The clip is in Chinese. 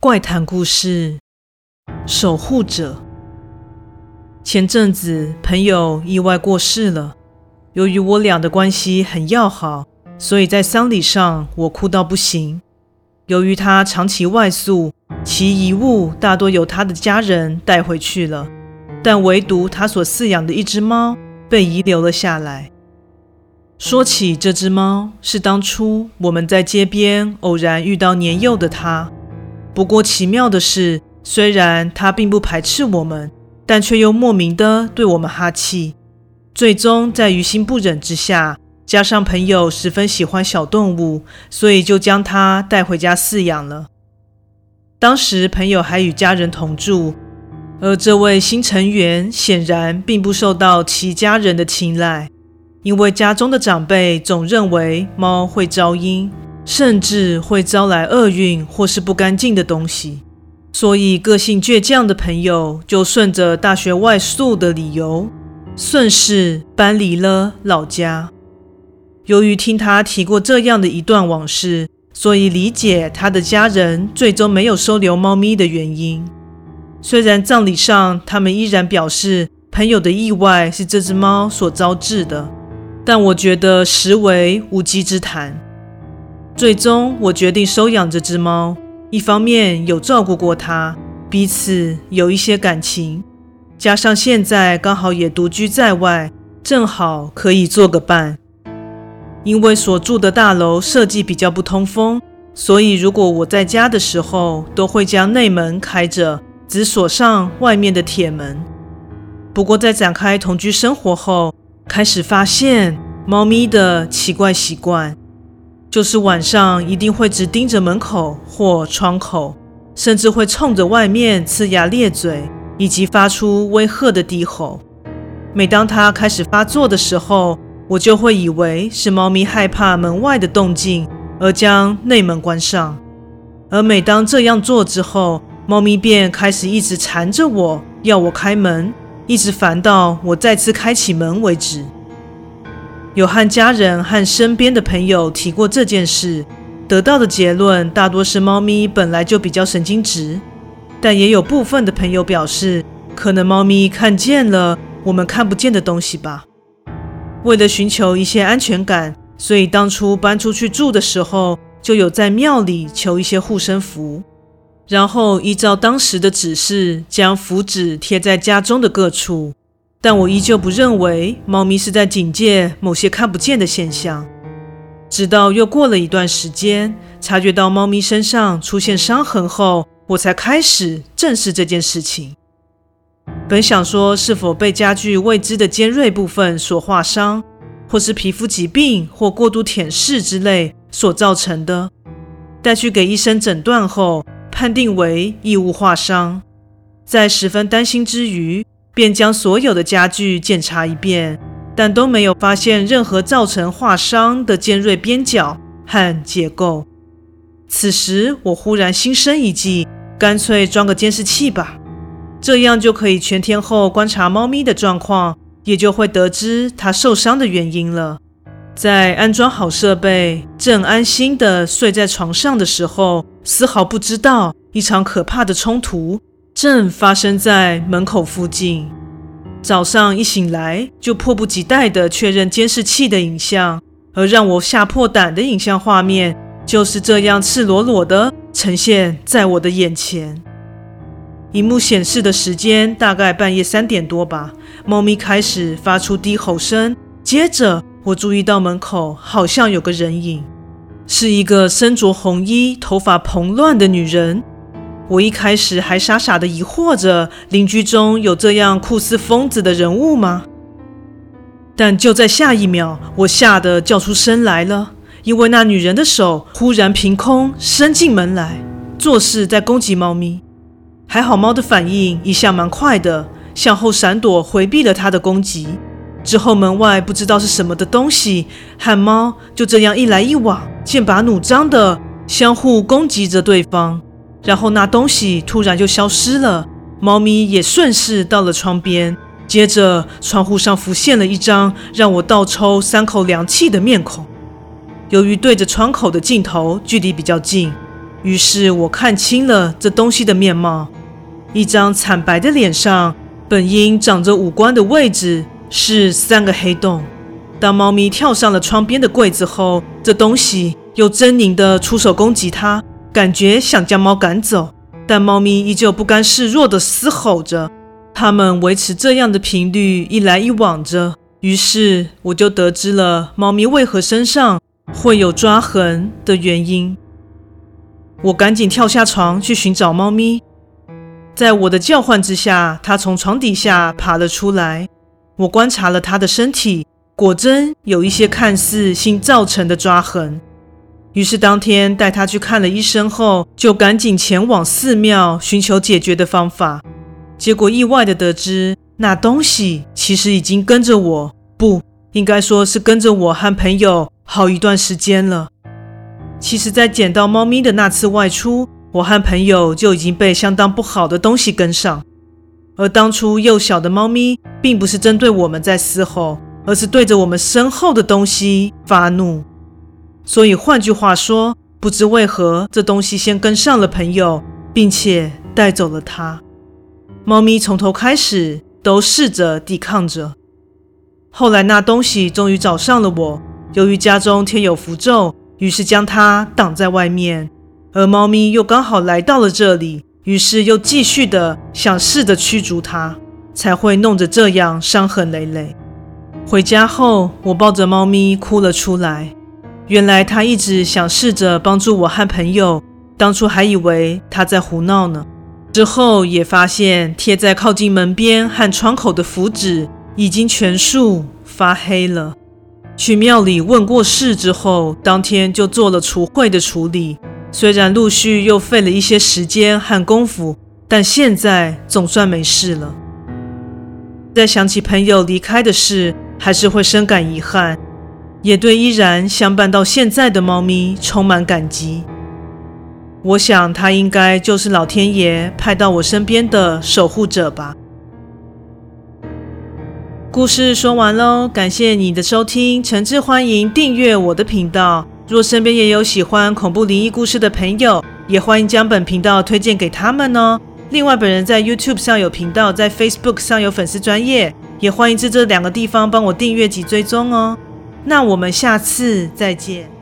怪谈故事：守护者。前阵子朋友意外过世了，由于我俩的关系很要好，所以在丧礼上我哭到不行。由于他长期外宿，其遗物大多由他的家人带回去了，但唯独他所饲养的一只猫被遗留了下来。说起这只猫，是当初我们在街边偶然遇到年幼的它。不过奇妙的是，虽然他并不排斥我们，但却又莫名的对我们哈气。最终在于心不忍之下，加上朋友十分喜欢小动物，所以就将它带回家饲养了。当时朋友还与家人同住，而这位新成员显然并不受到其家人的青睐，因为家中的长辈总认为猫会招阴。甚至会招来厄运或是不干净的东西，所以个性倔强的朋友就顺着大学外宿的理由，顺势搬离了老家。由于听他提过这样的一段往事，所以理解他的家人最终没有收留猫咪的原因。虽然葬礼上他们依然表示朋友的意外是这只猫所招致的，但我觉得实为无稽之谈。最终，我决定收养这只猫。一方面有照顾过它，彼此有一些感情，加上现在刚好也独居在外，正好可以做个伴。因为所住的大楼设计比较不通风，所以如果我在家的时候，都会将内门开着，只锁上外面的铁门。不过在展开同居生活后，开始发现猫咪的奇怪习惯。就是晚上一定会只盯着门口或窗口，甚至会冲着外面呲牙咧嘴，以及发出威吓的低吼。每当它开始发作的时候，我就会以为是猫咪害怕门外的动静而将内门关上。而每当这样做之后，猫咪便开始一直缠着我，要我开门，一直烦到我再次开启门为止。有和家人和身边的朋友提过这件事，得到的结论大多是猫咪本来就比较神经质，但也有部分的朋友表示，可能猫咪看见了我们看不见的东西吧。为了寻求一些安全感，所以当初搬出去住的时候，就有在庙里求一些护身符，然后依照当时的指示，将符纸贴在家中的各处。但我依旧不认为猫咪是在警戒某些看不见的现象，直到又过了一段时间，察觉到猫咪身上出现伤痕后，我才开始正视这件事情。本想说是否被家具未知的尖锐部分所划伤，或是皮肤疾病或过度舔舐之类所造成的，带去给医生诊断后，判定为异物划伤。在十分担心之余，便将所有的家具检查一遍，但都没有发现任何造成划伤的尖锐边角和结构。此时，我忽然心生一计，干脆装个监视器吧，这样就可以全天候观察猫咪的状况，也就会得知它受伤的原因了。在安装好设备，正安心地睡在床上的时候，丝毫不知道一场可怕的冲突。正发生在门口附近。早上一醒来，就迫不及待地确认监视器的影像，而让我吓破胆的影像画面就是这样赤裸裸地呈现在我的眼前。荧幕显示的时间大概半夜三点多吧。猫咪开始发出低吼声，接着我注意到门口好像有个人影，是一个身着红衣、头发蓬乱的女人。我一开始还傻傻的疑惑着，邻居中有这样酷似疯子的人物吗？但就在下一秒，我吓得叫出声来了，因为那女人的手忽然凭空伸进门来，作势在攻击猫咪。还好猫的反应一向蛮快的，向后闪躲，回避了她的攻击。之后门外不知道是什么的东西和猫就这样一来一往，剑拔弩张的相互攻击着对方。然后那东西突然就消失了，猫咪也顺势到了窗边。接着窗户上浮现了一张让我倒抽三口凉气的面孔。由于对着窗口的镜头距离比较近，于是我看清了这东西的面貌：一张惨白的脸上，本应长着五官的位置是三个黑洞。当猫咪跳上了窗边的柜子后，这东西又狰狞地出手攻击它，感觉想将猫赶走，但猫咪依旧不甘示弱地嘶吼着。它们维持这样的频率一来一往着，于是我就得知了猫咪为何身上会有抓痕的原因。我赶紧跳下床去寻找猫咪，在我的叫唤之下，它从床底下爬了出来。我观察了它的身体。果真有一些看似新造成的抓痕，于是当天带他去看了医生后，就赶紧前往寺庙寻求解决的方法。结果意外地得知，那东西其实已经跟着我，不应该说是跟着我和朋友好一段时间了。其实，在捡到猫咪的那次外出，我和朋友就已经被相当不好的东西跟上，而当初幼小的猫咪并不是针对我们在嘶吼。而是对着我们身后的东西发怒，所以换句话说，不知为何这东西先跟上了朋友，并且带走了他。猫咪从头开始都试着抵抗着，后来那东西终于找上了我。由于家中贴有符咒，于是将它挡在外面，而猫咪又刚好来到了这里，于是又继续的想试着驱逐它，才会弄得这样伤痕累累。回家后，我抱着猫咪哭了出来。原来他一直想试着帮助我和朋友，当初还以为他在胡闹呢。之后也发现贴在靠近门边和窗口的符纸已经全数发黑了。去庙里问过事之后，当天就做了除秽的处理。虽然陆续又费了一些时间和功夫，但现在总算没事了。再想起朋友离开的事，还是会深感遗憾，也对依然相伴到现在的猫咪充满感激。我想，它应该就是老天爷派到我身边的守护者吧。故事说完喽，感谢你的收听，诚挚欢迎订阅我的频道。若身边也有喜欢恐怖灵异故事的朋友，也欢迎将本频道推荐给他们哦。另外，本人在 YouTube 上有频道，在 Facebook 上有粉丝专业。也欢迎在这两个地方帮我订阅及追踪哦。那我们下次再见。